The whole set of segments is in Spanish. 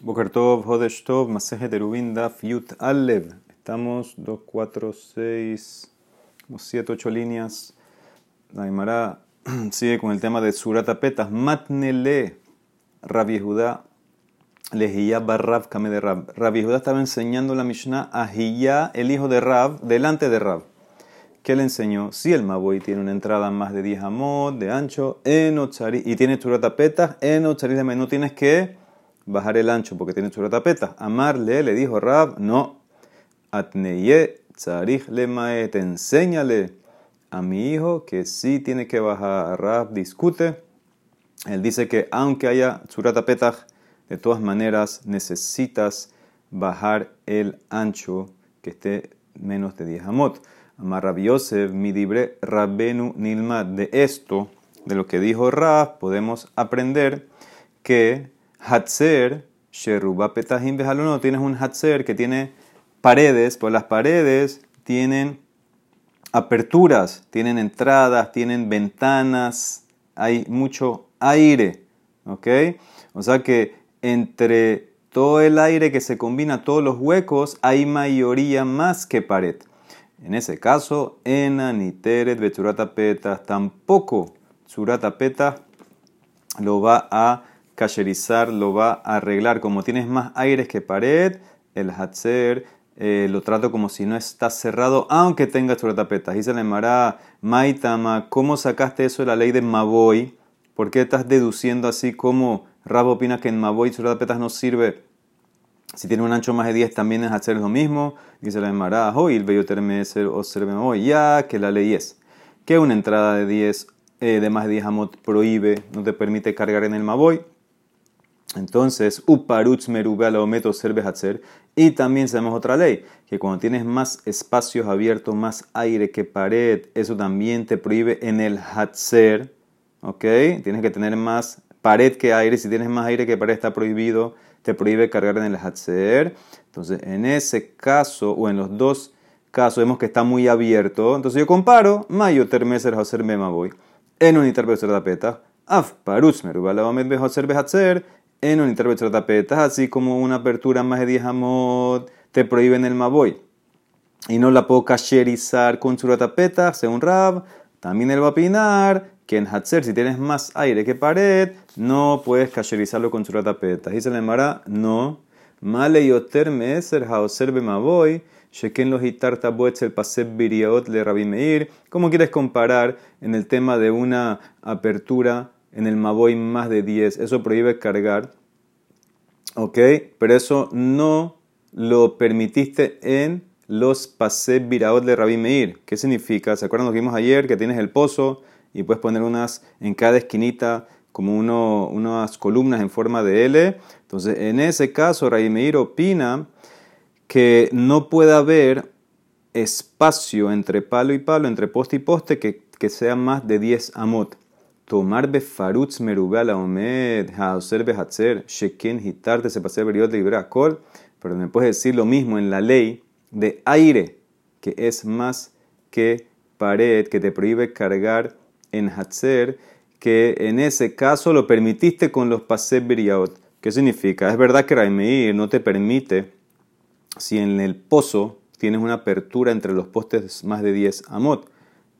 Boker Tov, Hodesh Tov, Maseje Terubin, Daf Yut Alev. Estamos 2, 4, 6, 7, 8 líneas. La Aymara sigue con el tema de Surata Petas. Matnele, Rabbi Judá, Lehiyah Barrav Kame de Rab. Rabbi Judá estaba enseñando la Mishnah a Hiyah, el hijo de Rab, delante de Rab. ¿Qué le enseñó? Si el Maboy tiene una entrada más de 10 amot, de ancho, enochari, y tiene Surata Petas, enochari de no tienes que bajar el ancho porque tiene churatapeta. Amarle, le dijo Rab, no. Atneye, tzarich le maet, enséñale a mi hijo que sí tiene que bajar. Rab discute. Él dice que aunque haya churatapeta, de todas maneras necesitas bajar el ancho que esté menos de 10 amot. Amar Rab Yosef, mi libre Rabbenu Nilmad. De esto, de lo que dijo Rab, podemos aprender que Hatzer, Sheruba Petahim no tienes un Hatzer que tiene paredes, pues las paredes tienen aperturas, tienen entradas, tienen ventanas, hay mucho aire, ¿ok? O sea que entre todo el aire que se combina, todos los huecos, hay mayoría más que pared. En ese caso, Ena, Beturata Petas, tampoco Surata Petas lo va a cacherizar lo va a arreglar. Como tienes más aires que pared, el Hatzer eh, lo trato como si no está cerrado, aunque tenga tapeta. Dice la Emara, Maitama, ¿cómo sacaste eso de la ley de Maboy? ¿Por qué estás deduciendo así como Rabo opina que en Maboy tapetas no sirve? Si tiene un ancho más de 10 también es hacer lo mismo. Dice la Emara, hoy el bello termeser o Maboy, ya que la ley es que una entrada de 10 eh, de más de 10 amot prohíbe, no te permite cargar en el Maboy. Entonces, uparutz merube ometo hatzer. Y también sabemos otra ley, que cuando tienes más espacios abiertos, más aire que pared, eso también te prohíbe en el hatzer. ¿Ok? Tienes que tener más pared que aire. Si tienes más aire que pared, está prohibido. Te prohíbe cargar en el hatzer. Entonces, en ese caso, o en los dos casos, vemos que está muy abierto. Entonces, yo comparo, mayo termeser hacer mema voy. En un interpretar tapeta. Af parutz merube omet hatzer en un intervención tapetas, así como una apertura más de 10 amot te prohíben el maboy. Y no la puedo cacherizar con tapeta, según Rab. También él va a opinar que en Hatzer, si tienes más aire que pared, no puedes cacherizarlo con tapeta. Y se le llamará, no. Male yoter meser haoser maboy. Sheken los hitartaboetz el paseb biriot le Rabbi Meir. ¿Cómo quieres comparar en el tema de una apertura en el Maboy más de 10, eso prohíbe cargar, ¿ok? Pero eso no lo permitiste en los Paseb Viraot de Rabbi Meir. ¿Qué significa? ¿Se acuerdan lo que vimos ayer? Que tienes el pozo y puedes poner unas en cada esquinita como unas columnas en forma de L. Entonces, en ese caso, Rabbi Meir opina que no puede haber espacio entre palo y palo, entre poste y poste, que, que sea más de 10 amot tomar befarutz merube la omed, haoser behatzer, sheken hitarte se pase el de kol, pero me puedes decir lo mismo en la ley de aire, que es más que pared, que te prohíbe cargar en hatzer, que en ese caso lo permitiste con los paseb beriot. ¿Qué significa? Es verdad que Raimeir no te permite, si en el pozo tienes una apertura entre los postes más de 10 amot,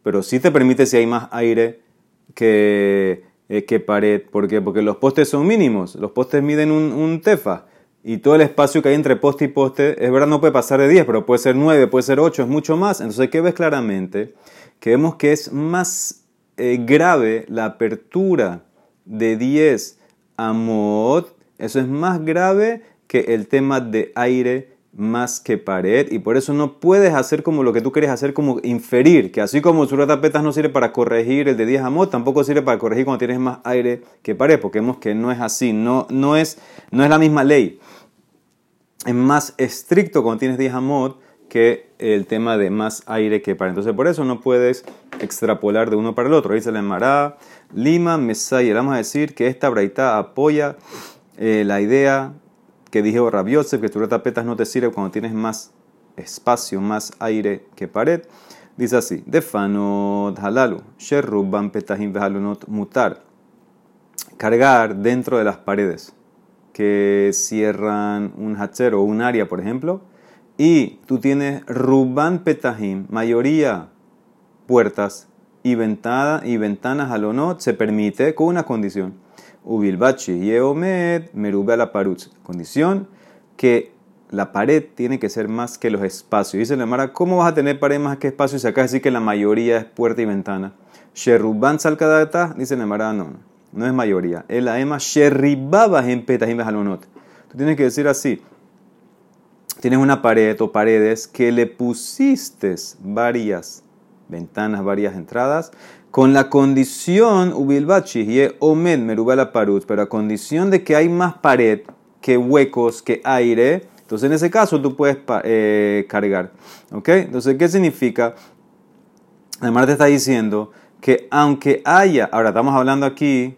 pero sí te permite si hay más aire que, eh, que pared. ¿Por qué? Porque los postes son mínimos. Los postes miden un, tefa. Y todo el espacio que hay entre poste y poste, es verdad, no puede pasar de 10, pero puede ser 9, puede ser 8, es mucho más. Entonces, ¿qué ves claramente? Que vemos que es más eh, grave la apertura de 10 a mod. Eso es más grave que el tema de aire más que pared y por eso no puedes hacer como lo que tú quieres hacer, como inferir, que así como surat tapetas no sirve para corregir el de 10 amot, tampoco sirve para corregir cuando tienes más aire que pared, porque vemos que no es así, no, no, es, no es la misma ley. Es más estricto cuando tienes 10 amot que el tema de más aire que pared. Entonces por eso no puedes extrapolar de uno para el otro. Dice la Emara, Lima, Mesaya. Vamos a decir que esta braita apoya eh, la idea que dijo Rabiosef, que tu tapetas no te sirve cuando tienes más espacio, más aire que pared. Dice así, Defanot halalu, sherruban petahim vehalunot mutar. Cargar dentro de las paredes, que cierran un hatcher o un área, por ejemplo, y tú tienes ruban petajim, mayoría puertas y, ventana, y ventanas alonot, se permite con una condición. Ubilbachi yeomed merube la parutz. Condición que la pared tiene que ser más que los espacios. Dice la Mara, ¿cómo vas a tener pared más que espacios? Si acá decir que la mayoría es puerta y ventana. Sherruban salcadata, dice la Mara, no, no es mayoría. El la ema sherribabas en petajim alonot. Tú tienes que decir así. Tienes una pared o paredes que le pusiste varias ventanas, varias entradas, con la condición, ubilbachi, y omed merubala parut, pero a condición de que hay más pared que huecos, que aire, entonces en ese caso tú puedes eh, cargar. ¿Ok? Entonces, ¿qué significa? Además te está diciendo que aunque haya, ahora estamos hablando aquí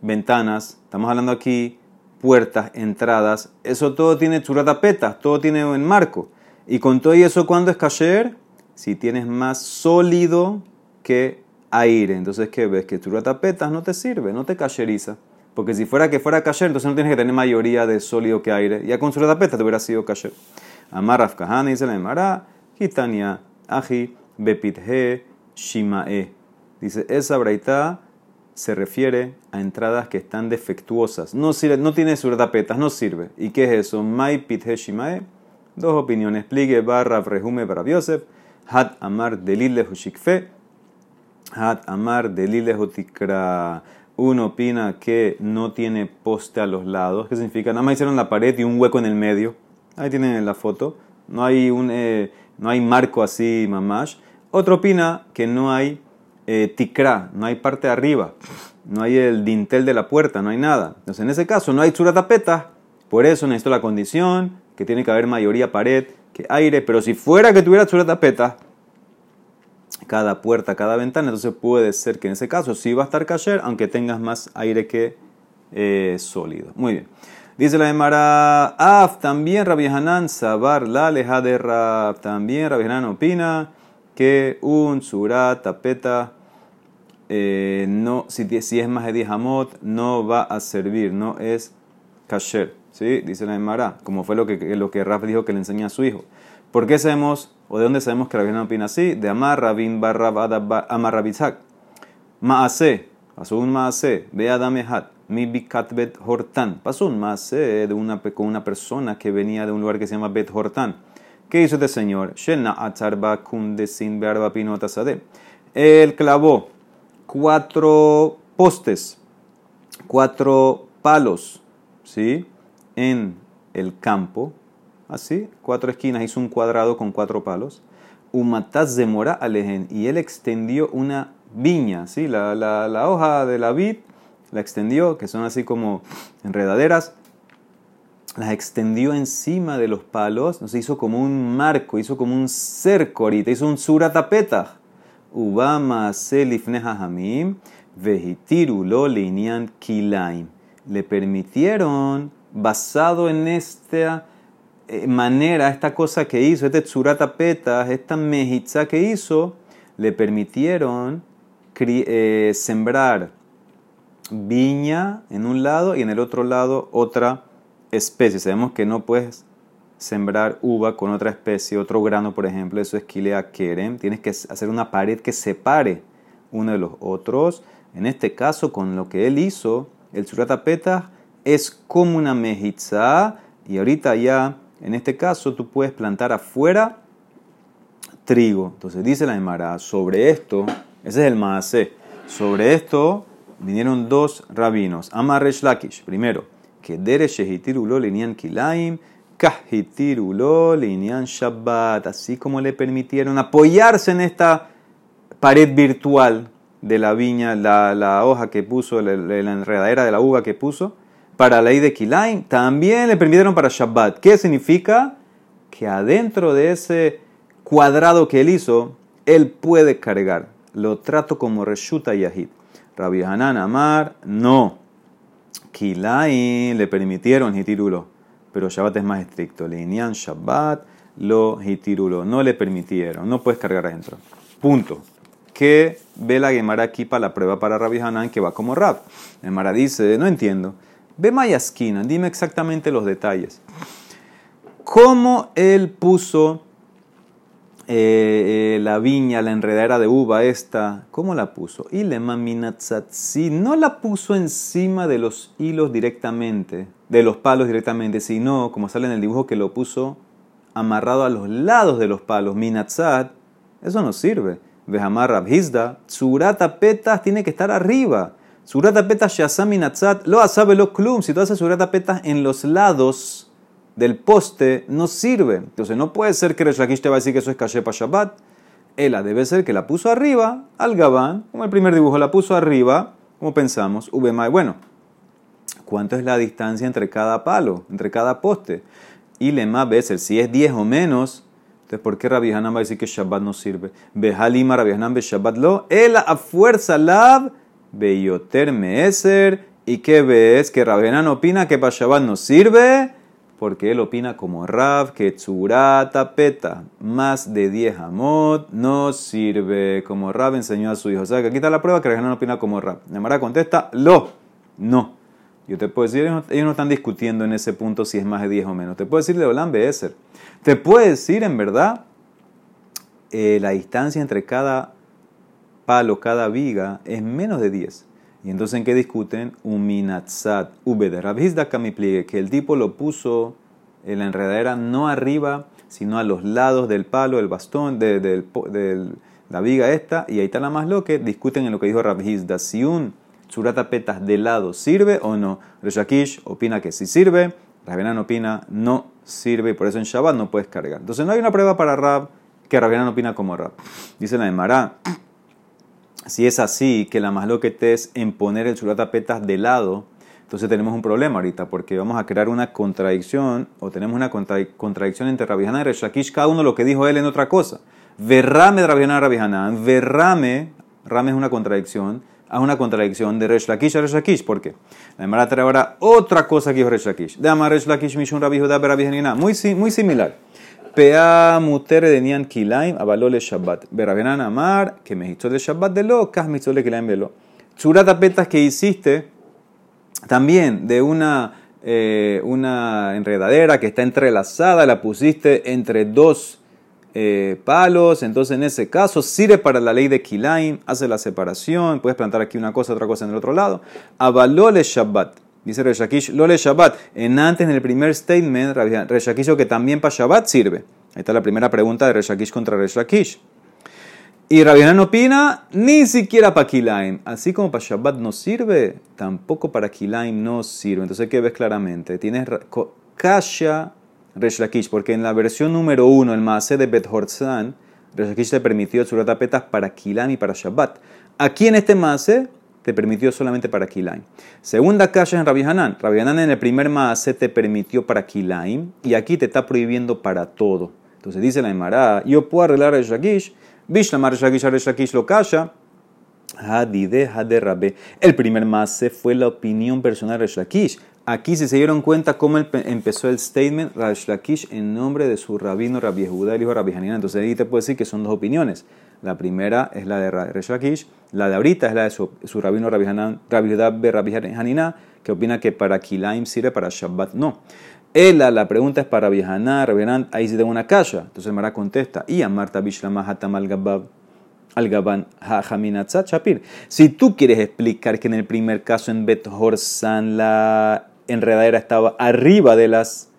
ventanas, estamos hablando aquí puertas, entradas, eso todo tiene churatapetas, todo tiene un marco. Y con todo eso, ¿cuándo es kasher? Si tienes más sólido que aire. Entonces, ¿qué ves? Que churatapetas no te sirve, no te cacheriza. Porque si fuera que fuera kasher, entonces no tienes que tener mayoría de sólido que aire. Ya con tapeta te hubiera sido kasher. Amar Rafkahana dice la Emara, Gitania, Aji, Bepithe, Shimae. Dice, esa braita se refiere a entradas que están defectuosas. No, sirve, no tiene surdapetas, no sirve. ¿Y qué es eso? Mai Pithe Shimae. Dos opiniones. Pligue barra rejume para Yosef. Hat Amar Delile Hushikfe. Hat Amar Delile Hutikra. Uno opina que no tiene poste a los lados. ¿Qué significa? Nada más hicieron la pared y un hueco en el medio. Ahí tienen la foto. No hay, un, eh, no hay marco así, mamash. Otro opina que no hay eh, tikra, no hay parte de arriba. No hay el dintel de la puerta, no hay nada. Entonces, en ese caso, no hay tapeta. Por eso necesito la condición que tiene que haber mayoría pared que aire. Pero si fuera que tuviera tapeta, cada puerta, cada ventana, entonces puede ser que en ese caso sí va a estar kasher, aunque tengas más aire que eh, sólido. Muy bien. Dice la Emara, Af, también Rabbi Hanan, Sabar, la Rab, también Rabbi Hanan opina que un surat, tapeta, eh, no, si, es más de hamot, no va a servir, no es kasher. ¿Sí? Dice la Emara, como fue lo que, lo que Rab dijo que le enseñó a su hijo. ¿Por qué sabemos ¿O de dónde sabemos que Rabbi opina así? De Amar Rabin barra Amar Rabitzak. Maase, un Maase, ve Adamehat, mi bikatbet hortan. Pasó un Maase de una, con una persona que venía de un lugar que se llama Bet Hortan. ¿Qué hizo este señor? Shelna atzarba kundesin bearba pinota sade. Él clavó cuatro postes, cuatro palos, ¿sí? En el campo así, cuatro esquinas, hizo un cuadrado con cuatro palos. Umataz de mora y él extendió una viña, ¿sí? La, la, hoja de la vid la extendió, que son así como enredaderas, las extendió encima de los palos, se hizo como un marco, hizo como un cerco ahorita, hizo un suratapeta. Ubama selifneha hamim, vejitiru lo kilaim. Le permitieron, basado en esta eh, manera, esta cosa que hizo, este tsurata petas, esta mejitza que hizo, le permitieron eh, sembrar viña en un lado y en el otro lado otra especie. Sabemos que no puedes sembrar uva con otra especie, otro grano, por ejemplo, eso es quilea kerem. Tienes que hacer una pared que separe uno de los otros. En este caso, con lo que él hizo, el tsurata petas es como una mejitza y ahorita ya en este caso, tú puedes plantar afuera trigo. Entonces dice la Emara, sobre esto, ese es el Maase, sobre esto vinieron dos rabinos, Amar Lakish, primero, que Dere Shehitirulo Linian Kilaim, Kahitirulo Linian Shabbat, así como le permitieron apoyarse en esta pared virtual de la viña, la, hoja que puso, la, la enredadera de la uva que puso, para la ley de Kilaim, también le permitieron para Shabbat. ¿Qué significa? Que adentro de ese cuadrado que él hizo, él puede cargar. Lo trato como Reshuta Yahid. Rabbi Hanan Amar, no. Kilaim le permitieron hitirulo, pero Shabbat es más estricto. Linian Shabbat lo hitirulo. No le permitieron, no puedes cargar adentro. Punto. ¿Qué ve la Gemara aquí para la prueba para Rabbi Hanan que va como Rab? Gemara dice, no entiendo. Ve Mayaskina, dime exactamente los detalles. ¿Cómo él puso eh, eh, la viña, la enredadera de uva esta? ¿Cómo la puso? Y le si no la puso encima de los hilos directamente, de los palos directamente, sino, como sale en el dibujo, que lo puso amarrado a los lados de los palos. Minatzat, eso no sirve. Vejamar Rabhizda, surata petas tiene que estar arriba. Surata petas minatzat, lo asabe lo klum. Si tú haces surata petas en los lados del poste, no sirve. Entonces no puede ser que Reshakish te va a decir que eso es kashepa Shabbat. Ella debe ser que la puso arriba, al gabán, como el primer dibujo, la puso arriba, como pensamos, Bueno, ¿cuánto es la distancia entre cada palo, entre cada poste? Y le más veces, si es 10 o menos, entonces ¿por qué Rabbi Hanan va a decir que Shabbat no sirve? Behalima Rabbi Hanan Shabbat lo, él a fuerza lab, beyoter meeser, ¿y qué ves? Que Rabbi Hanan opina que para no sirve, porque él opina como Rab, que tzurata peta, más de 10 amot, no sirve, como Rab enseñó a su hijo. O sea, que aquí está la prueba que Rabbi Hanan opina como Rab. Namara contesta, lo, no. Yo te puedo decir, ellos no, están discutiendo en ese punto si es más de 10 o menos. Te puedo decir de Olam Beeser. Te puedo decir, en verdad, eh, la distancia entre cada palo, cada viga, es menos de 10. Y entonces, ¿en qué discuten? Un minatzat, ubeder. que el tipo lo puso en la enredadera no arriba, sino a los lados del palo, del bastón, de, la viga esta, y ahí está la más lo discuten en lo que dijo Rabhizda. Si un surata petas de lado sirve o no. Reshakish opina que sí sirve, Rabianan opina no sirve y por eso en Shabbat no puedes cargar. Entonces no hay una prueba para Rab que Rabianan opina como Rab. Dice la Emara, si es así, que la más lo que te es en poner el surata de lado, entonces tenemos un problema ahorita, porque vamos a crear una contradicción, o tenemos una contradicción entre Rabianan y Reshakish, cada uno lo que dijo él en otra cosa. Verrame de Rabianan a Rabianan, verrame, rame es una contradicción, a una contradicción de Resh a. ¿Por qué? La trae ahora otra cosa que dijo Resh Lakish. De Amar Resh Mishun Rabbi Muy, muy similar. Pea mutere avalole Shabbat. Berabenan Amar, que me hizo de Shabbat de lo, kas mitzole Kilaim velo. Churata petas que hiciste también de una, eh, una enredadera que está entrelazada, la pusiste entre dos eh, palos, entonces en ese caso sirve para la ley de Kilaim, hace la separación, puedes plantar aquí una cosa, otra cosa en el otro lado. Avalole Shabbat. Dice Reshakish, Lole Shabbat. En antes, en el primer statement, Reshakish dijo que también para Shabbat sirve. Ahí está la primera pregunta de Reshakish contra Reshakish. Y Rabianan opina, ni siquiera para Kilaim. Así como para Shabbat no sirve, tampoco para Kilaim no sirve. Entonces, ¿qué ves claramente? Tienes Kasha Resh Lakish, porque en la versión número uno, el Maase de Bet Horzan, Resh Lakish te permitió suratapetas para Kilam y para Shabbat. Aquí en este Maase te permitió solamente para Kilaim. Segunda calle en Rabbi Hanan. Rabbi Hanan en el primer Maase te permitió para Kilaim y aquí te está prohibiendo para todo. Entonces dice la Emara, yo puedo arreglar Resh Lakish, Bishlamar Resh Lakish lo calla. Hadide Hade Rabbe. El primer Maase fue la opinión personal de Resh Lakish. Aquí, si se dieron cuenta cómo empezó el statement, Rash Lakish en nombre de su rabino Rabbi Yehuda, el hijo de Rabbi Hanina. Entonces ahí te puedo decir que son dos opiniones. La primera es la de Lakish, la de ahorita es la de su, rabino Rabbi Hanina, que opina que para Kilaim sirve, para Shabbat no. Ella, la pregunta es para Hanan, Rabbi ahí se da una calla. Entonces Mara contesta, y a Marta Bishlama al Gabab al Gaban Haminatzat Shapir. Si tú quieres explicar que en el primer caso en Bet Horsan la enredadera estaba arriba de las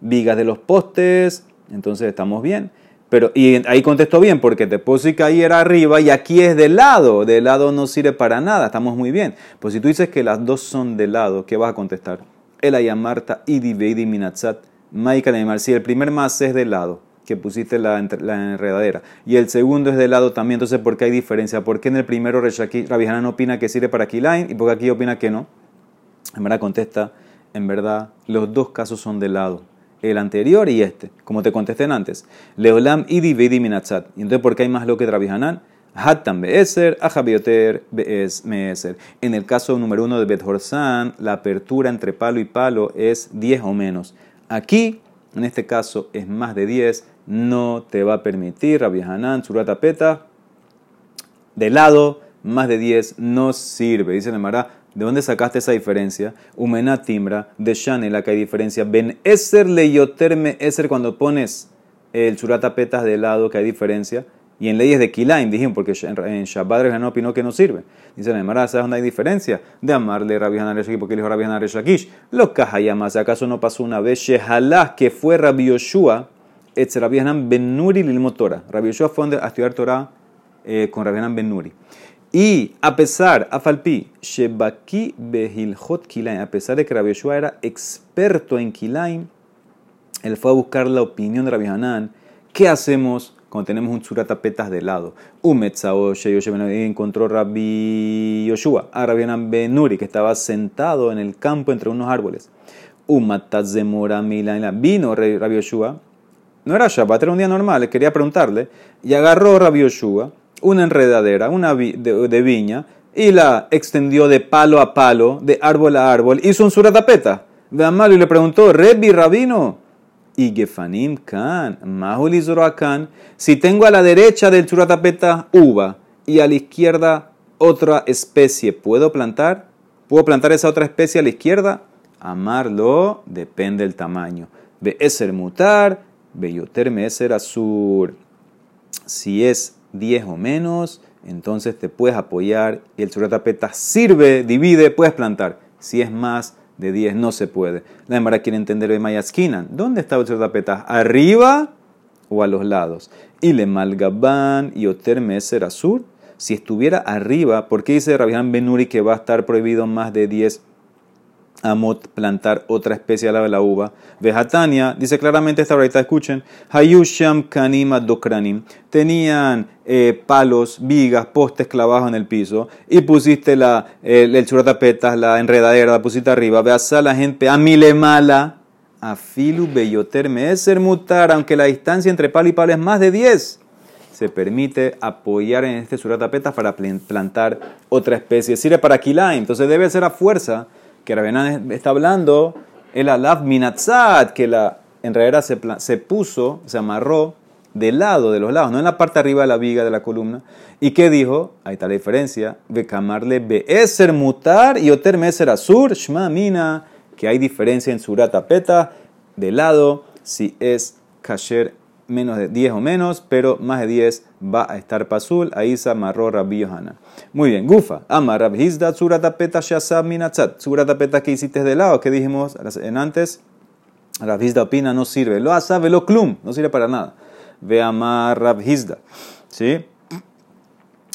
vigas de los postes, entonces estamos bien. Pero, y ahí contesto bien, porque te puse que ahí era arriba y aquí es de lado. De lado no sirve para nada, estamos muy bien. Pues si tú dices que las dos son de lado, ¿qué vas a contestar? El ayamarta idi veidi minatzat maika Si el primer más es de lado, que pusiste la, la, enredadera, y el segundo es de lado también, entonces ¿por qué hay diferencia? ¿Por qué en el primero Rabijana no opina que sirve para Kilain y porque aquí opina que no? Amara contesta en verdad, los dos casos son de lado. El anterior y este, como te contesté antes. Leolam idi vedi minatzat. Y entonces, ¿por qué hay más lo que Trabihanan? Hattam be'eser, ajabioter me'eser. En el caso número uno de Bet la apertura entre palo y palo es 10 o menos. Aquí, en este caso, es más de 10. No te va a permitir, Rabbi Hanan, Suratapeta, de lado, más de 10 no sirve. Dice el Mará, ¿De dónde sacaste esa diferencia? Umena timbra, de Shanela que hay diferencia. Ben Eser leyoterme Eser cuando pones el suratapetas de lado que hay diferencia. Y en leyes de Kilaim dijimos, porque en Shabbat no opinó que no sirve. Dice la Emara, ¿sabes dónde hay diferencia? De amarle Rabbi Hanan porque le dijo Rabbi Hanan. Lo más ¿acaso no pasó una vez? Shehalá, que fue Rabbi Yoshua, etz Rabbi Hanan Ben Nuri Lilmotora. Rabbi Yoshua fue a estudiar Torah eh, con Rabbi Hanan Ben Nuri. Y a pesar, a Falpi, Shebaki Behilhot Kilaim, a pesar de que Rabbi Yoshua era experto en Kilaim, él fue a buscar la opinión de Rabbi Hanan. ¿Qué hacemos? cuando tenemos un suratapetas de lado. Umetzao encontró Rabbi Yoshua, a Rabbi Benuri, que estaba sentado en el campo entre unos árboles. Umatazemora Vino Rabbi Yoshua, no era Shabbat, era un día normal, quería preguntarle, y agarró Rabbi Yoshua una enredadera una de, viña y la extendió de palo a palo, de árbol a árbol, hizo un suratapeta. De Amal y le preguntó, Rebi Rabino, y Gefanim Kan, Mahulizoroakan, si tengo a la derecha del churatapeta uva y a la izquierda otra especie, ¿puedo plantar? ¿Puedo plantar esa otra especie a la izquierda? Amarlo depende del tamaño. Eser mutar, ve yoter eser azur. Si es 10 o menos, entonces te puedes apoyar y el churatapeta sirve, divide, puedes plantar. Si es más, de 10 no se puede. La Emara quiere entender de Mayaskinan. ¿Dónde estaba el tapeta? ¿Arriba o a los lados? Y le malgaban y oterme ser sur. Si estuviera arriba, ¿por qué dice Rabián Benuri que va a estar prohibido más de 10 amot plantar otra especie al lado de la uva. Vejatania, dice claramente esta verdad, escuchen, Hayusham kanima dokranim, tenían eh, palos, vigas, postes clavados en el piso, y pusiste la, el, el churatapetas, la enredadera, la pusiste arriba, veas a la gente, a mile mala, a filu beyoter ser mutar, aunque la distancia entre palo y palo es más de 10 se permite apoyar en este suratapetas para plantar otra especie. Sirve para kilay, entonces debe ser a fuerza que Rabenán está hablando, el alaf minatzat, que la enredadera se, se puso, se amarró del lado, de los lados, no en la parte arriba de la viga de la columna. ¿Y qué dijo? Ahí está la diferencia. Bekamarle be'eser mutar y oter meser azur, shma mina, que hay diferencia en suratapeta, de lado, si es kasher menos de 10 o menos, pero más de 10 va a estar pasul. Ahí se amarró Rabbi Yohanan. Muy bien, Gufa. Ama Rab Hizda Suratapeta Shasab Minatzat. Suratapeta que hiciste de lado, que dijimos en antes. Rab Hizda opina no sirve. Lo asabe lo klum, no sirve para nada. Ve Amar Rab Hizda. ¿Sí?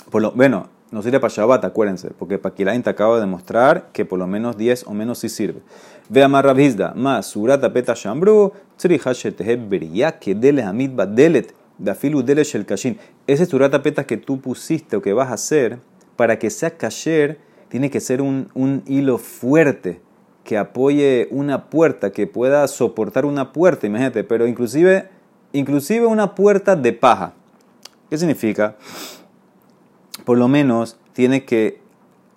Por lo, bueno, no sirve para Shabbat, acuérdense, porque Paquilain te acaba de demostrar que por lo menos 10 o menos sí sirve. Ve Amar Rab Hizda. Ma Suratapeta Shambru. Sheteheb Beria que dele Hamid Badelet. Dafilu Dele Shel Kashin. Ese suratapeta que tú pusiste o que vas a hacer para que sea kasher, tiene que ser un, un hilo fuerte que apoye una puerta, que pueda soportar una puerta, imagínate, pero inclusive, inclusive una puerta de paja. ¿Qué significa? Por lo menos tiene que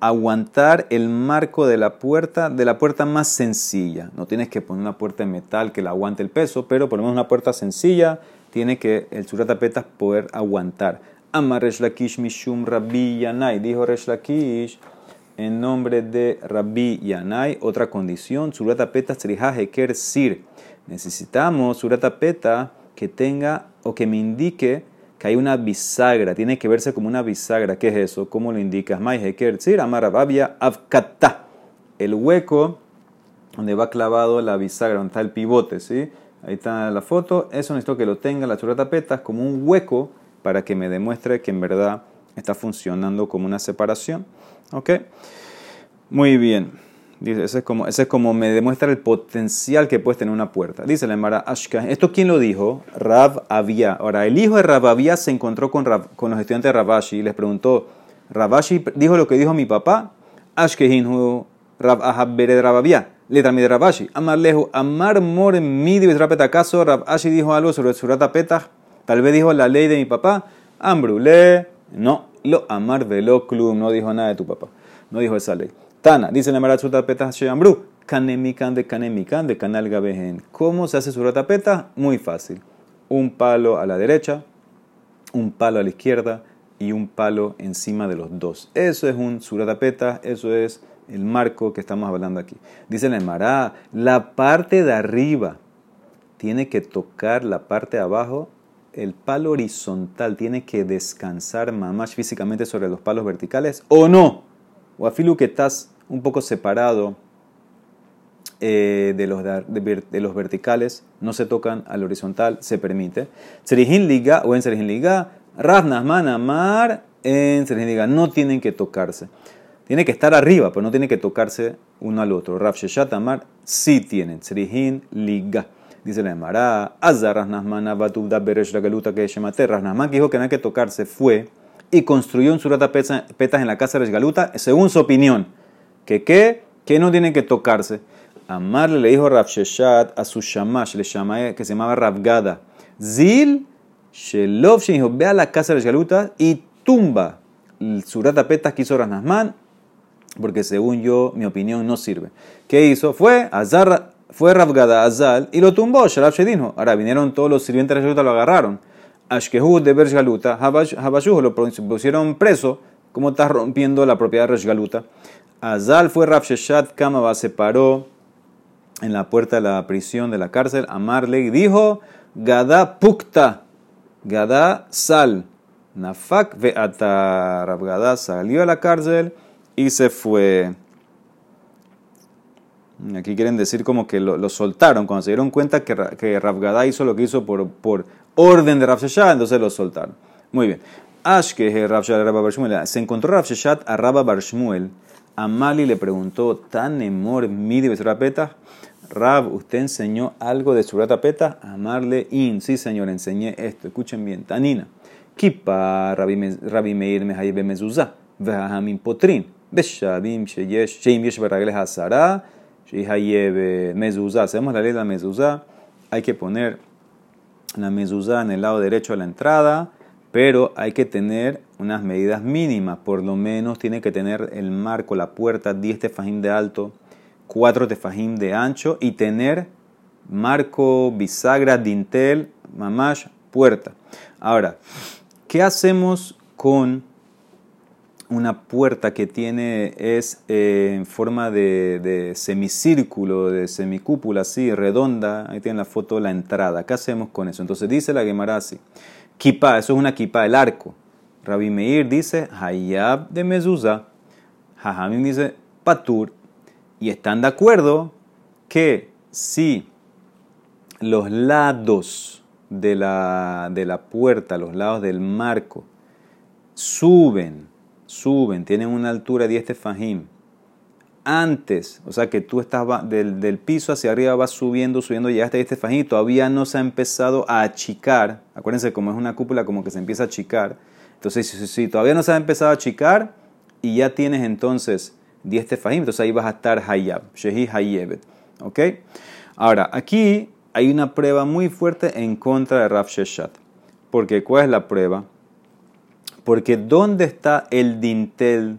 aguantar el marco de la puerta, de la puerta más sencilla. No tienes que poner una puerta de metal que la aguante el peso, pero menos una puerta sencilla tiene que el suratapetas poder aguantar. Amar Resh Lakish Mishum Rabbi Yanai. Dijo Resh Lakish en nombre de Rabbi Yanai. Otra condición, Suratapeta Sriha Heker Sir. Necesitamos Suratapeta que tenga o que me indique hay una bisagra. Tiene que verse como una bisagra. ¿Qué es eso? ¿Cómo lo indicas? Avkata. El hueco donde va clavado la bisagra, donde está el pivote, ¿sí? Ahí está la foto. Eso necesito que lo tenga la Suratapeta como un hueco para que me demuestre que en verdad está funcionando como una separación. ¿Ok? Muy bien. Dice, ese es, como, ese es como me demuestra el potencial que puede tener una puerta. Dice la Emara Ashka. ¿Esto quién lo dijo? Rav Avia. Ahora, el hijo de Rav Avia se encontró con, con los estudiantes de Ravashi y les preguntó: ¿Ravashi dijo lo que dijo mi papá? Ashkehinhu Rav Ahab Bered Rav Avia. Letra mi de. Amar lejo, amar mor midi ¿Acaso Ravashi dijo algo sobre surata petah? Tal vez dijo la ley de mi papá. Ambrule. No, lo amar velo club. No dijo nada de tu papá. No dijo esa ley. Tana, dice la Marat Surata Sheyambru. Kanemikan de Kanemikan de Canal Gabehen. ¿Cómo se hace surata peta? Muy fácil. Un palo a la derecha, un palo a la izquierda y un palo encima de los dos. Eso es un suratapeta, eso es el marco que estamos hablando aquí. Dice la la parte de arriba tiene que tocar la parte de abajo, el palo horizontal tiene que descansar más físicamente sobre los palos verticales o no. O afilu que estás un poco separado eh, de, los, de, los verticales, no se tocan al horizontal, se permite. Serijin liga o en Serijin liga, Raznasman amar en Serijin liga, no tienen que tocarse. Tiene que estar arriba, pero no tiene que tocarse uno al otro. Rav Sheshat Amar sí tienen. Serijin liga. Dice la Emara, Azar Rasnasman Abatubda Beresh Galuta que Shemate. Rasnasman que dijo que no hay que tocarse fue y construyó un surata petas en la casa de Galuta, según su opinión. ¿Que qué? Que no tienen que tocarse. Amarle le dijo Rav Sheshat a su shamash, le llamaba, que se llamaba Ravgada. Zil, Shelov, dijo, ve a la casa de Galuta y tumba el surata petas que hizo Rasnasman, porque según yo, mi opinión no sirve. ¿Qué hizo? Fue Azar fue Ravgada Azal y lo tumbó, Shalab Shedinho. Ahora vinieron todos los sirvientes de Galuta, lo agarraron. Ashkehu de Bersh Galuta, lo pusieron preso, como está rompiendo la propiedad de Galuta. Azal fue Rav Sheshat Kamaba, se paró en la puerta de la prisión de la cárcel, amarle y dijo: Gada Pukta, Gada Sal. Nafak ve Ravgada salió a la cárcel y se fue. Aquí quieren decir como que lo, soltaron, cuando se dieron cuenta que, que hizo lo que hizo por, por orden de Rav entonces lo soltaron. Muy bien. Rav Shmuel. Se encontró Rav a Rabba Barshmuel. Amali le preguntó, ¿tan emor midi Surapeta? Rab, ¿usted enseñó algo de Surapeta? Amarle in. Sí, señor, enseñé esto. Escuchen bien. Tanina. Kipa Rabbi Meir Mehayebe Mezuzah. Vehamin Potrin. Beshabim Sheyesh. Sheim Yesh Beragle Hazara. Mezuzá. Hacemos la ley de la mezuzá. Hay que poner la mezuzá en el lado derecho de la entrada, pero hay que tener unas medidas mínimas. Por lo menos tiene que tener el marco, la puerta, 10 tefajín de alto, 4 tefajín de ancho y tener marco, bisagra, dintel, mamash, puerta. Ahora, ¿qué hacemos con una puerta que tiene, es eh, en forma de, semicírculo, de semicúpula, así, redonda. Ahí tienen la foto de la entrada. ¿Qué hacemos con eso? Entonces dice la Gemara así. Kipa, eso es una kipa, el arco. Rabbi Meir dice Hayab de Mezuzah. Jajamim dice Patur. Y están de acuerdo que si los lados de la, de la puerta, los lados del marco, suben suben, tienen una altura de 10 tefajim. Antes, o sea que tú estás del, del, piso hacia arriba, vas subiendo, subiendo, llegaste a 10 tefajim y todavía no se ha empezado a achicar. Acuérdense, como es una cúpula, como que se empieza a achicar. Entonces, si, todavía no se ha empezado a achicar y ya tienes entonces 10 tefajim, entonces ahí vas a estar hayab, shehi hayebet. ¿Ok? Ahora, aquí hay una prueba muy fuerte en contra de Rav Sheshat. Porque, ¿cuál es la prueba? Porque ¿dónde está el dintel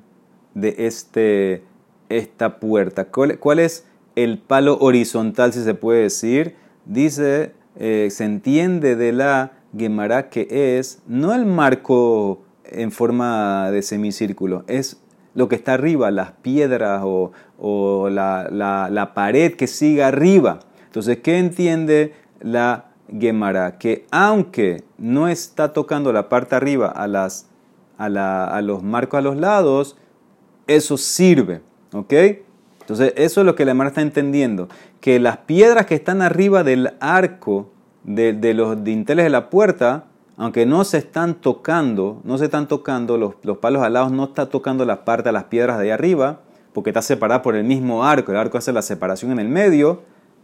de este, esta puerta? ¿Cuál, es el palo horizontal, si se puede decir? Dice, eh, se entiende de la Gemara que es no el marco en forma de semicírculo, es lo que está arriba, las piedras o, la, la, pared que sigue arriba. Entonces, ¿qué entiende la Gemara? Que aunque no está tocando la parte arriba a las a, los marcos a los lados, eso sirve. ¿Ok? Entonces, eso es lo que la Gemara está entendiendo. Que las piedras que están arriba del arco de, los dinteles de la puerta, aunque no se están tocando, no se están tocando, los, los palos alados no está tocando la parte de las piedras de ahí arriba, porque está separada por el mismo arco, el arco hace la separación en el medio,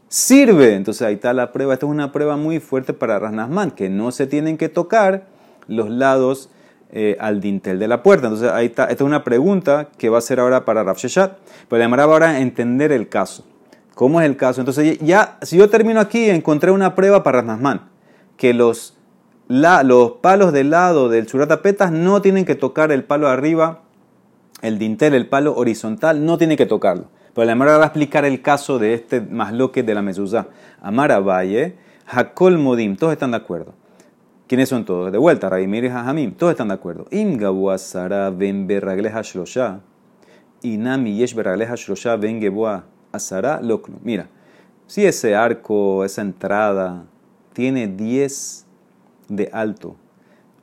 sirve. Entonces ahí está la prueba. Esta es una prueba muy fuerte para Rasnasman, que no se tienen que tocar los lados eh, al dintel de la puerta. Entonces, ahí está. Esta es una pregunta que va a ser ahora para Rav Sheshat. Pero además ahora a entender el caso. ¿Cómo es el caso? Entonces, ya, si yo termino aquí, encontré una prueba para Rasnasman. Que los, los palos del lado del churatapetas no tienen que tocar el palo de arriba, el dintel, el palo horizontal, no tiene que tocarlo. Pero la va a explicar el caso de este masloque de la mezuzá. Amara Valle, Hakol Modim, todos están de acuerdo. ¿Quiénes son todos? De vuelta, Raimir y Jajamim. Todos están de acuerdo. Asara loklu. Mira, si ese arco, esa entrada, tiene 10 de alto,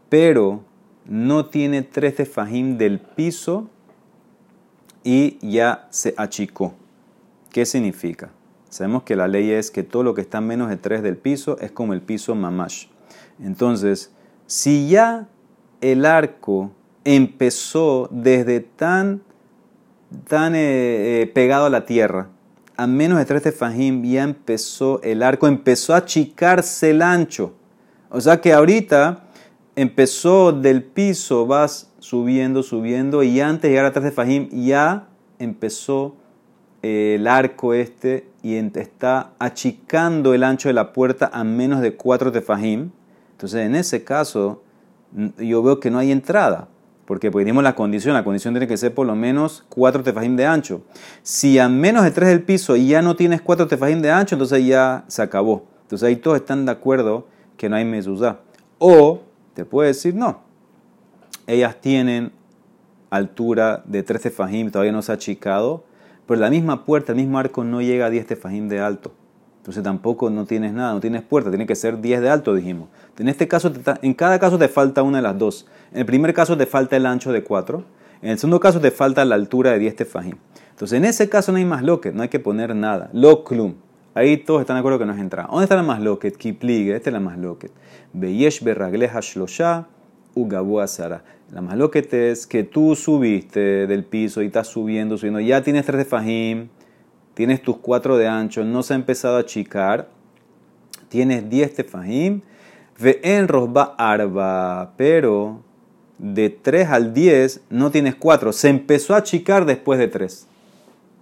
pero no tiene 3 de fajim del piso y ya se achicó. ¿Qué significa? Sabemos que la ley es que todo lo que está menos de 3 del piso es como el piso mamash. Entonces, si ya el arco empezó desde tan, tan eh, eh, pegado a la tierra, a menos de 3 tefajim ya empezó el arco, empezó a achicarse el ancho. O sea que ahorita empezó del piso, vas subiendo, subiendo, y antes de llegar a 3 tefajim ya empezó eh, el arco este y está achicando el ancho de la puerta a menos de 4 tefajim. Entonces, en ese caso, yo veo que no hay entrada. Porque pues dimos la condición, la condición tiene que ser por lo menos 4 tefajim de ancho. Si a menos de 3 del piso ya no tienes 4 tefajim de ancho, entonces ya se acabó. Entonces ahí todos están de acuerdo que no hay mezuzá. O te puede decir no. Ellas tienen altura de 3 tefajim, todavía no se ha achicado, pero la misma puerta, el mismo arco no llega a 10 tefajim de alto. Entonces tampoco no tienes nada, no tienes puerta, tiene que ser 10 de alto, dijimos. En este caso, en cada caso te falta una de las dos. En el primer caso te falta el ancho de 4, en el segundo caso te falta la altura de 10 tefajim. Entonces en ese caso no hay más loquet, no hay que poner nada. Loklum. Ahí todos están de acuerdo que no es entrada. ¿Dónde está la más loquet? Kipligue, esta es la más loquet. Beyesh berragleja shlosha ugabu asara. La más loquet es que tú subiste del piso y estás subiendo, subiendo. Ya tienes 3 tefajim tienes tus 4 de ancho, no se ha empezado a achicar, tienes 10 tefajim, ve en rosba arba, pero de 3 al 10 no tienes 4, se empezó a achicar después de 3.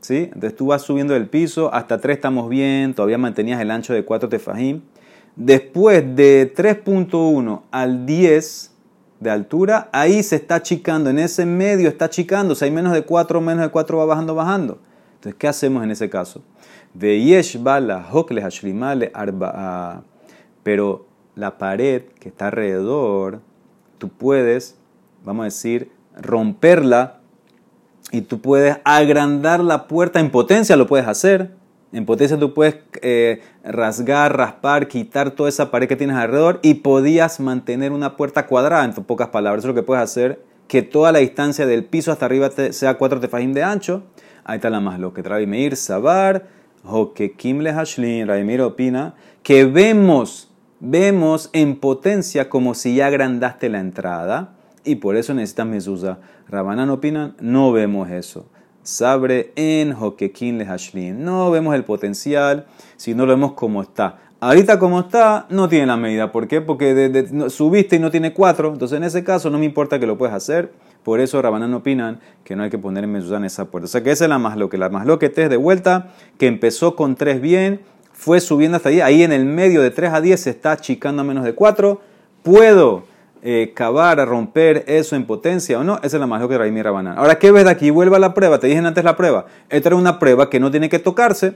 ¿Sí? Entonces tú vas subiendo del piso, hasta 3 estamos bien, todavía mantenías el ancho de 4 tefajim. Después de 3.1 al 10 de altura, ahí se está achicando, en ese medio está achicando, si hay menos de 4, menos de 4 va bajando, bajando. Entonces, ¿qué hacemos en ese caso? Pero la pared que está alrededor, tú puedes, vamos a decir, romperla y tú puedes agrandar la puerta en potencia, lo puedes hacer. En potencia tú puedes eh, rasgar, raspar, quitar toda esa pared que tienes alrededor y podías mantener una puerta cuadrada, en pocas palabras. Eso es lo que puedes hacer, que toda la distancia del piso hasta arriba sea 4 tefajim de ancho Ahí está la más lo que trae Meir Sabar, que Kimle Hashlin, Meir opina que vemos, vemos en potencia como si ya agrandaste la entrada y por eso necesitas mezuzá. Rabanan opinan, no vemos eso. Sabre en Hokekin Hashlin. No vemos el potencial, sino lo vemos como está. Ahorita como está, no tiene la medida. ¿Por qué? Porque subiste y no tiene cuatro. Entonces en ese caso no me importa que lo puedas hacer. Por eso Rabanán opinan que no hay que poner en en esa puerta. O sea que esa es la más lo que la más lo que te es de vuelta, que empezó con 3 bien, fue subiendo hasta ahí. Ahí en el medio de 3 a 10 se está achicando a menos de 4. ¿Puedo eh, cavar, a romper eso en potencia o no? Esa es la más lo que trae mi Rabanán. Ahora, ¿qué ves de aquí? Vuelva a la prueba. Te dije antes la prueba. Esta era una prueba que no tiene que tocarse.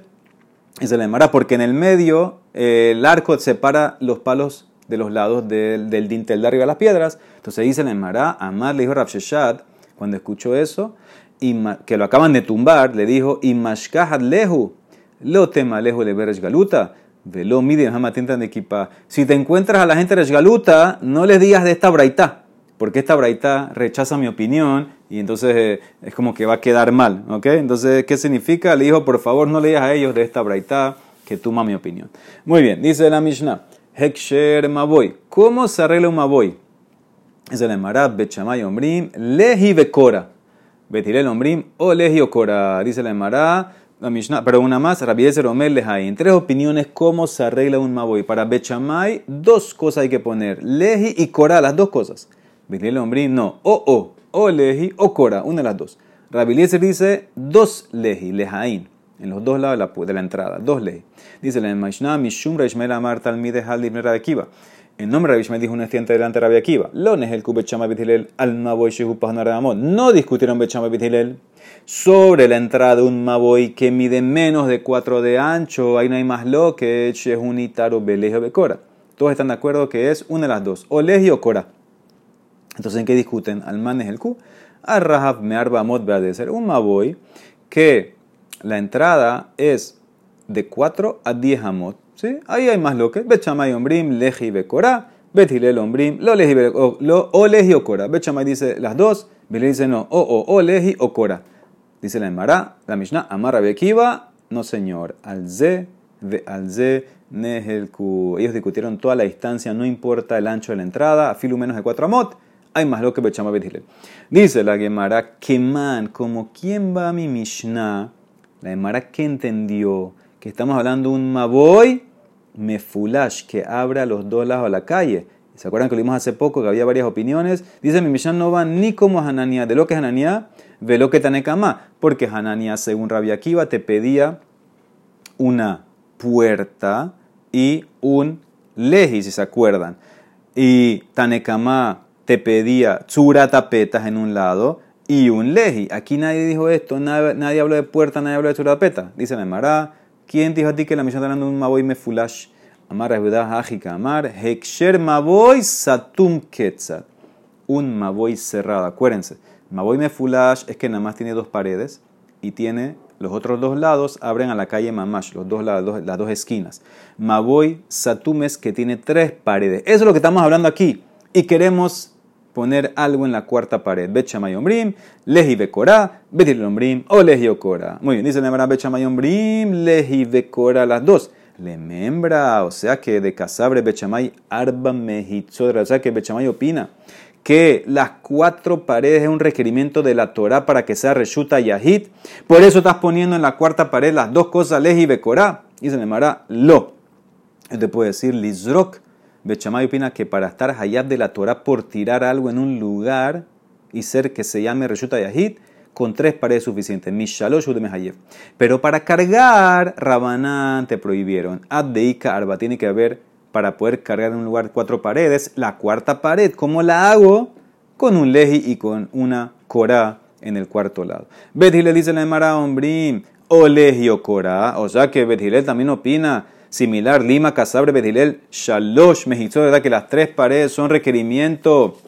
Y se le llamará porque en el medio eh, el arco separa los palos de los lados del, del dintel de arriba de las piedras. Entonces dice la Emara, Amar le dijo Rabsheshat, cuando escuchó eso, que lo acaban de tumbar, le dijo, Imashkahat lehu, lo tema lehu le galuta, velo mide de equipa. Si te encuentras a la gente de galuta, no les digas de esta braita, porque esta braita rechaza mi opinión y entonces eh, es como que va a quedar mal, ¿ok? Entonces, ¿qué significa? Le dijo, por favor, no le digas a ellos de esta braita que tuma mi opinión. Muy bien, dice la Mishnah. Heksher Maboy. ¿Cómo se arregla un Maboy? Es el Emarat, Bechamay Ombrim, Lehi Bekora. Betirel Ombrim o Lehi Okora. Dice la Emara, la Mishnah, pero una más, Rabiezer Omer Lehai. En tres opiniones, ¿cómo se arregla un Maboy? Para Bechamay, dos cosas hay que poner: Lehi y Kora, las dos cosas. Betirel Ombrim, no. O O, o Lehi o Kora, una de las dos. Rabiezer dice dos Lehi, Lehain en los dos lados de la, entrada, dos leyes. Dice la Mishnah, Mishum Reishmel Amar Talmide Rabbi Akiva. El nombre Rabbi dijo un estudiante delante de Rabbi Akiva. Lo es el Kubechama Bithilel al Maboy No discutieron Bechama Bithilel sobre la entrada de un Maboy que mide menos de 4 de ancho. Ahí no hay más lo que Shehunitaro Belejo Becora. Todos están de acuerdo que es una de las dos, o Leji o Cora. Entonces, ¿en qué discuten? Alman es el Q, Arrahav me arba mod ser un maboy que la entrada es de 4 a 10 amot. Ahí hay más lo que. Bechamay ombrim, leji bekora. Betilel ombrim, lo leji lo, o leji o cora. Bechamay dice las dos. Bilel dice no, o o o leji o cora. Dice la Emara, la Mishnah, Amar Bekiva, no señor. Al ze, al ze, nehelku. Ellos discutieron toda la distancia, no importa el ancho de la entrada, a filo menos de 4 amot. Hay más lo que Bechamay Betilel. Dice la Gemara, man como quién va a mi Mishnah la Emara que entendió que estamos hablando de un maboy mefulash que abra los dos lados a la calle. ¿Se acuerdan que lo vimos hace poco que había varias opiniones? Dice mi Mishan no va ni como Hananía, de lo que es Hananía, ve lo que Tanekama, porque Hananía, según Rabia Akiva, te pedía una puerta y un leji, si se acuerdan. Y Tanekama te pedía tzuratapetas en un lado y un leji. Aquí nadie dijo esto, nadie, habló de puerta, nadie habló de churapeta. Dice la Emara, ¿quién dijo a ti que la misión está hablando de un maboy mefulash? Amar Judá Hajika Amar, Heksher Maboy Satum Ketzat. Un maboy cerrado, acuérdense. Maboy mefulash es que nada más tiene dos paredes y tiene los otros dos lados abren a la calle Mamash, los dos lados, las dos esquinas. Maboy Satum es que tiene tres paredes. Eso es lo que estamos hablando aquí. Y queremos poner algo en la cuarta pared. Bet Shamayombrim, Lehi Bekora, Betilombrim o Lehi Okora. Muy bien, dice la Emara Bet Shamayombrim, Lehi Bekora, las dos. Le membra, o sea que de Casabre Bechamay Arba Mehitzodra, o sea que Bechamay opina que las cuatro paredes es un requerimiento de la Torah para que sea Reshuta Yahid. Por eso estás poniendo en la cuarta pared las dos cosas, Lehi Bekora. Dice la Emara, Lo. Yo te decir Lizrok Bechamay opina que para estar hayab de la Torah por tirar algo en un lugar y ser que se llame Reshuta Yahid, con tres paredes suficientes. Mishalosh de Pero para cargar, Rabanán te prohibieron. Addeika Arba tiene que haber para poder cargar en un lugar cuatro paredes. La cuarta pared, ¿cómo la hago? Con un leji y con una corá en el cuarto lado. Bethile dice la Emara Ombrim, o leji o corá. O sea que Bethile también opina similar. Lima, Casabre, Bedilel, Shalosh, Mejizó, ¿verdad? Que las tres paredes son requerimiento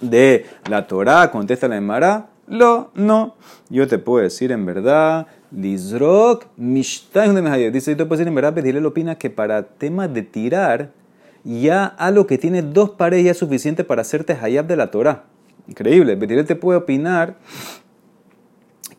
de la Torah. Contesta la Emara. Lo, no. Yo te puedo decir en verdad. Lizrok, Mishtay, Dice, yo te puedo decir en verdad, Bedilel opina que para temas de tirar, ya algo que tiene dos paredes ya es suficiente para hacerte hayab de la Torah. Increíble. Bedilel te puede opinar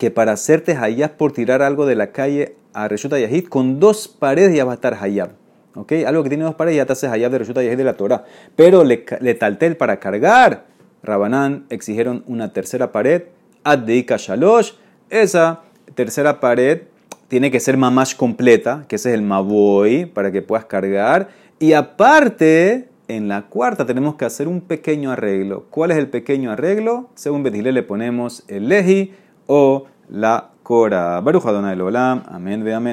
que para hacerte hayab por tirar algo de la calle a Reshuta Yahid, con dos paredes ya va a estar Hayab. ¿Ok? Algo que tiene dos paredes ya te hace Hayab de Reshuta de la Torah. Pero le, le taltel para cargar. Rabanán exigieron una tercera pared. Addeika Shalosh. Esa tercera pared tiene que ser mamash completa, que ese es el maboy, para que puedas cargar. Y aparte, en la cuarta tenemos que hacer un pequeño arreglo. ¿Cuál es el pequeño arreglo? Según Betilé le ponemos el leji o la Cora. Baruch Adonai Olam. Amén ve amén.